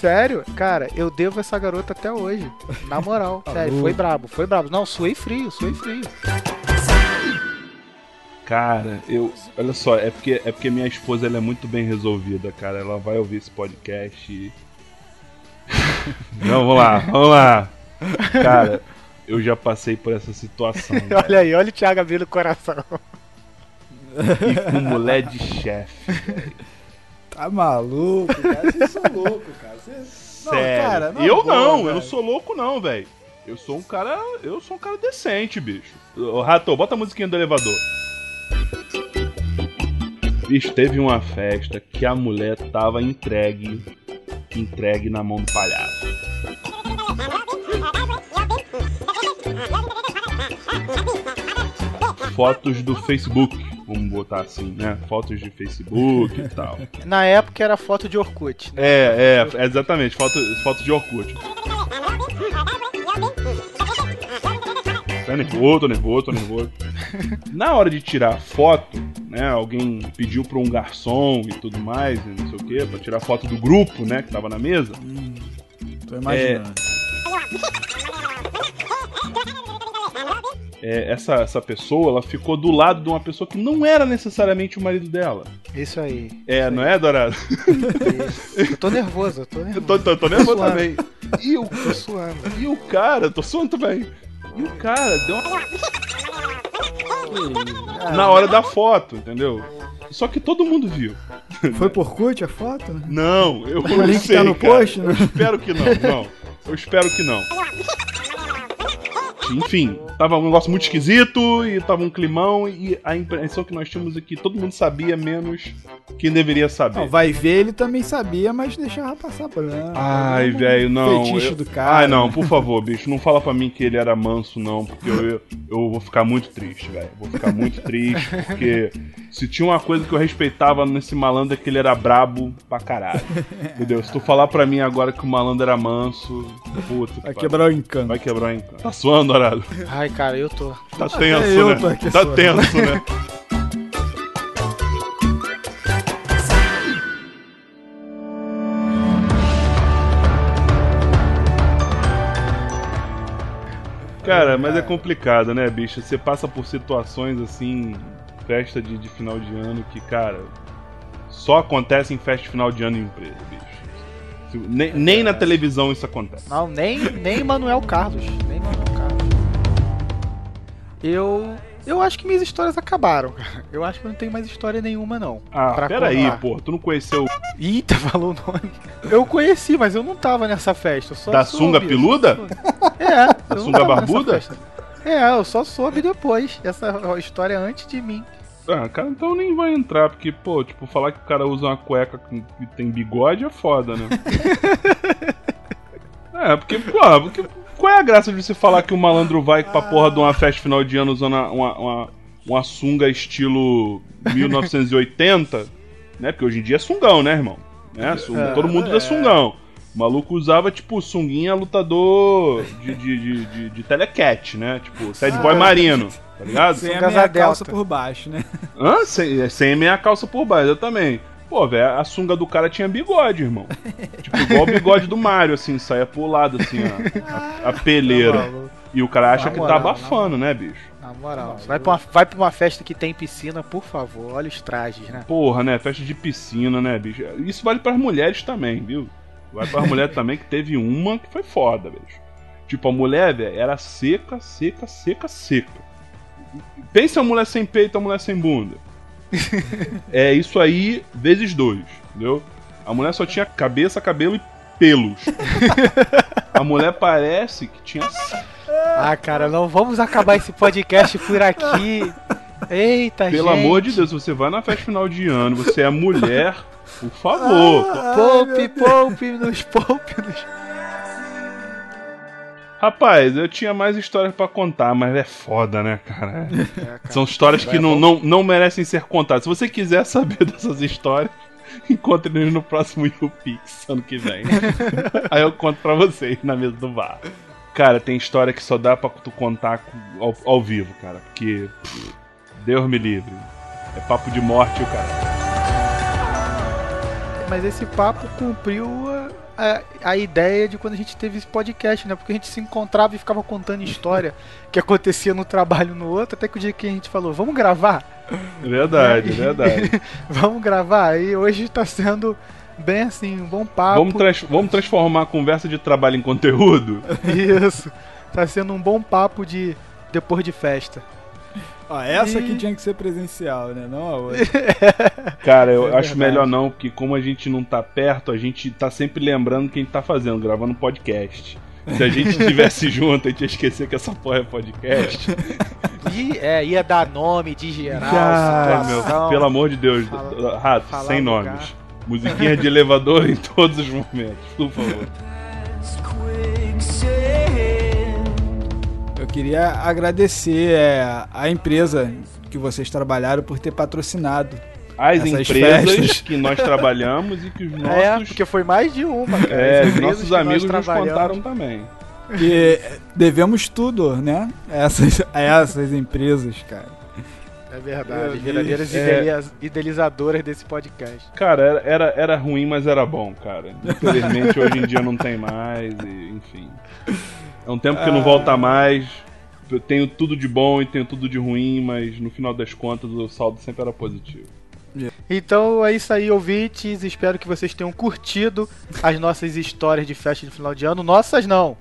sério, cara, eu devo essa garota até hoje. Na moral, sério, foi brabo, foi brabo. Não, suei frio, suei frio. Cara, eu. Olha só, é porque, é porque minha esposa ela é muito bem resolvida, cara. Ela vai ouvir esse podcast e. *laughs* Não, vamos lá, vamos lá. Cara, eu já passei por essa situação. olha aí, olha o Thiago abrindo o coração. E com mulher de chefe. Tá maluco, cara? Vocês são *laughs* loucos, cara. Vocês- Não, Sério. cara, na eu boa, não, eu não sou louco, não, velho. Eu sou um cara. Eu sou um cara decente, bicho. Ô, Rato, bota a musiquinha do elevador. Bicho, teve uma festa que a mulher tava entregue. Entregue na mão do palhaço. Fotos do Facebook, vamos botar assim, né? Fotos de Facebook e tal. *laughs* Na época era foto de Orkut. né? É, é, exatamente, foto, foto de Orkut. Tá nervoso, tô nervoso, tô nervoso. *laughs* Na hora de tirar foto, né, alguém pediu pra um garçom e tudo mais, não sei o que, pra tirar foto do grupo, né, que tava na mesa. Tô imaginando. É, essa, essa pessoa, ela ficou do lado de uma pessoa que não era necessariamente o marido dela. Isso aí. É, não é, Dourado? Eu tô nervoso, eu tô Eu nervoso. tô, tô, tô nervoso suando. também. E o, Tô suando. e o cara, tô suando também. E o cara deu uma na hora da foto, entendeu? Só que todo mundo viu. Foi por curte a foto, né? Não, eu O não link sei, tá no cara. post, né? Eu espero que não, não. Eu espero que não. Enfim, tava um negócio muito esquisito e tava um climão e a impressão que nós tínhamos é que todo mundo sabia, menos quem deveria saber. Não, vai ver, ele também sabia, mas deixava passar por lá. Ai, Era um velho, não. Fetiche eu- do cara. Ai, não, né? por favor, bicho, não fala pra mim que ele era manso, não, porque eu, eu, eu vou ficar muito triste, velho. Vou ficar muito triste, porque se tinha uma coisa que eu respeitava nesse malandro é que ele era brabo pra caralho. Entendeu? Se tu falar pra mim agora que o malandro era manso, puta. Vai quebrar o encanto. Vai quebrar o encanto. Tá suando, Ai, cara, eu tô. Tá tenso, eu né? tô aqui tá tenso, né? Cara, mas é complicado, né, bicho? Você passa por situações assim, festa de, de final de ano, que, cara, só acontece em festa de final de ano em empresa, bicho. Nem, nem na televisão isso acontece. Não, nem. Nem Manuel Carlos. Eu. Eu acho que minhas histórias acabaram, cara. Eu acho que eu não tenho mais história nenhuma, não. Ah, Pra peraí, pô, tu não conheceu Eita, falou o nome. Eu conheci, mas eu não tava nessa festa. Da soube, sunga peluda? É. *laughs* não sunga nessa barbuda? É, eu só soube depois. Essa história é antes de mim. Ah, cara, então nem vai entrar, porque, pô, tipo, falar que o cara usa uma cueca que tem bigode é foda, né? *laughs* é, porque, pô, porque, qual é a graça de você falar que o malandro vai pra porra de uma festa final de ano usando uma, uma, uma sunga estilo 1980, né? Porque hoje em dia é sungão, né, irmão? Né? Sunga- todo mundo usa sungão. O maluco usava, tipo, sunguinha lutador de, de, de, de, de telecat, né? Tipo, sad boy marino, tá ligado? Sem a meia calça por baixo, né? Hã? Sem, sem meia calça por baixo, eu também. Pô, velho, a sunga do cara tinha bigode, irmão. tipo, igual o bigode do Mario, assim, saia pro lado, assim, ó, a, a peleira. E o cara acha que tá abafando, né, bicho? Na moral. Vai pra, uma, vai pra uma festa que tem piscina, por favor. Olha os trajes, né? Porra, né? Festa de piscina, né, bicho? Isso vale pras mulheres também, viu? Vale pras mulheres *laughs* também, que teve uma que foi foda, bicho. Tipo, a mulher, velho, era seca, seca, seca, seca. Pensa a mulher sem peito, a mulher sem bunda. *laughs* é isso aí, vezes dois, entendeu? A mulher só tinha cabeça, cabelo e pelos. *laughs* a mulher parece que tinha Ah, cara, não vamos acabar esse podcast por aqui. Eita, Pelo gente. amor de Deus, você vai na festa final de ano, você é mulher, Por favor. Poupe, poupe, nos poupe, nos. Rapaz, eu tinha mais histórias pra contar, mas é foda, né, cara? É, cara. São histórias que É, não, não, não merecem ser contadas. Se você quiser saber *laughs* dessas histórias, encontre-nos no próximo YouPix ano que vem. *laughs* Aí eu conto pra vocês na mesa do bar. Cara, tem história que só dá pra tu contar ao, ao vivo, cara. Porque. pff, Deus me livre. É papo de morte o cara. Mas esse papo cumpriu a, a, ideia de quando a gente teve esse podcast, né? Porque a gente se encontrava e ficava contando história que acontecia no trabalho no outro, até que o dia que a gente falou, vamos gravar? *laughs* Verdade, é verdade. *laughs* Vamos gravar. E hoje tá sendo bem assim, um bom papo. Vamos, trans- vamos transformar a conversa de trabalho em conteúdo? *laughs* Isso. Tá sendo um bom papo de depois de festa. Ó, essa E- aqui tinha que ser presencial, né? Não a outra. *laughs* Cara, eu É acho verdade. melhor não, porque como a gente não tá perto, a gente tá sempre lembrando o que a gente tá fazendo, gravando podcast. Se a gente *laughs* estivesse junto, a gente ia esquecer que essa porra é podcast. *laughs* E é, ia dar nome de geral, meu, pelo amor de Deus, Fala- Rato, falar sem lugar. nomes. Musiquinha de elevador em todos os momentos, por favor. Eu queria agradecer é, a empresa que vocês trabalharam por ter patrocinado. As Essas empresas festas. que nós *laughs* trabalhamos e que os nossos, É, porque foi mais de uma, cara. é, nossos amigos nos contaram também. Que devemos tudo, né? A essas, *laughs* a essas empresas, cara. É verdade, verdadeiras idealiza- idealizadoras desse podcast. Cara, era, era, era ruim, mas era bom, cara. Infelizmente hoje em dia não tem mais, e, enfim. É um tempo que não volta mais. Eu tenho tudo de bom e tenho tudo de ruim, mas no final das contas o saldo sempre era positivo. Então é isso aí, ouvintes. Espero que vocês tenham curtido as nossas histórias de festa de final de ano. Nossas não.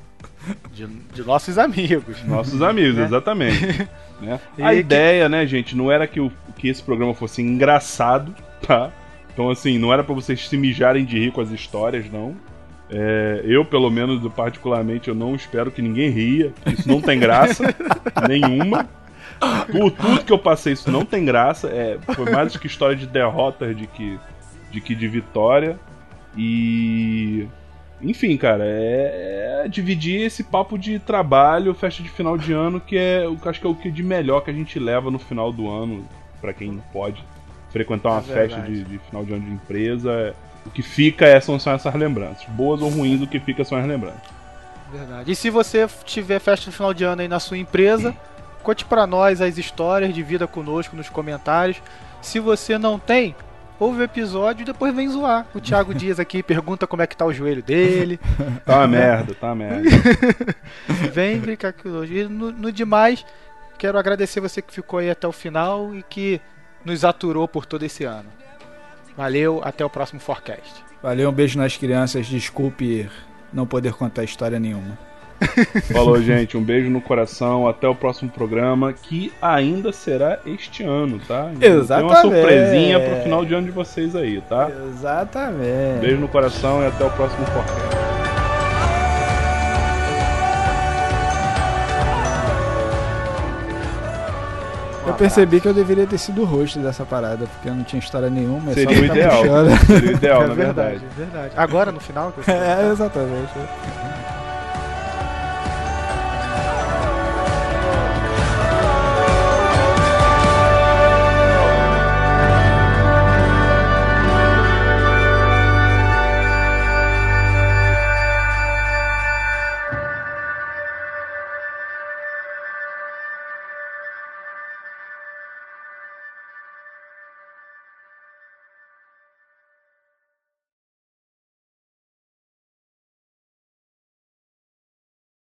De, de nossos amigos. Nossos amigos, Né? exatamente. *laughs* né? A que- ideia, né, gente, não era que, o, que esse programa fosse engraçado, tá? Então, assim, não era pra vocês se mijarem de rir com as histórias, não. É, eu, pelo menos, particularmente, eu não espero que ninguém ria. Isso não tem graça *laughs* nenhuma. Por tudo que eu passei, isso não tem graça. É, foi mais que história de derrota de que de, que de vitória. E. Enfim, cara, é, é dividir esse papo de trabalho, festa de final de ano, que é o acho que é o que de melhor que a gente leva no final do ano, pra quem pode frequentar uma É festa de, de final de ano de empresa. é- o que fica é, são, são essas lembranças. Boas ou ruins, o que fica são as lembranças. Verdade. E se você tiver festa de final de ano aí na sua empresa, conte pra nós as histórias, divida conosco nos comentários. Se você não tem, ouve o episódio e depois vem zoar. O Thiago *laughs* Dias aqui pergunta como é que tá o joelho dele. *laughs* Tá uma merda, tá uma merda. *laughs* Vem brincar conosco. E no, no demais, quero agradecer você que ficou aí até o final e que nos aturou por todo esse ano. Valeu, até o próximo Forecast. Valeu, um beijo nas crianças. Desculpe não poder contar história nenhuma. *laughs* Falou, gente. Um beijo no coração. Até o próximo programa, que ainda será este ano, tá? Tem uma Exatamente. surpresinha pro final de ano de vocês aí, tá? Exatamente. Beijo no coração e até o próximo podcast. Eu percebi que eu deveria ter sido o host dessa parada, porque eu não tinha história nenhuma. é Seria só o ideal. puxando. Seria o ideal, *laughs* é na verdade, verdade. é. Agora no final? *laughs* É, exatamente.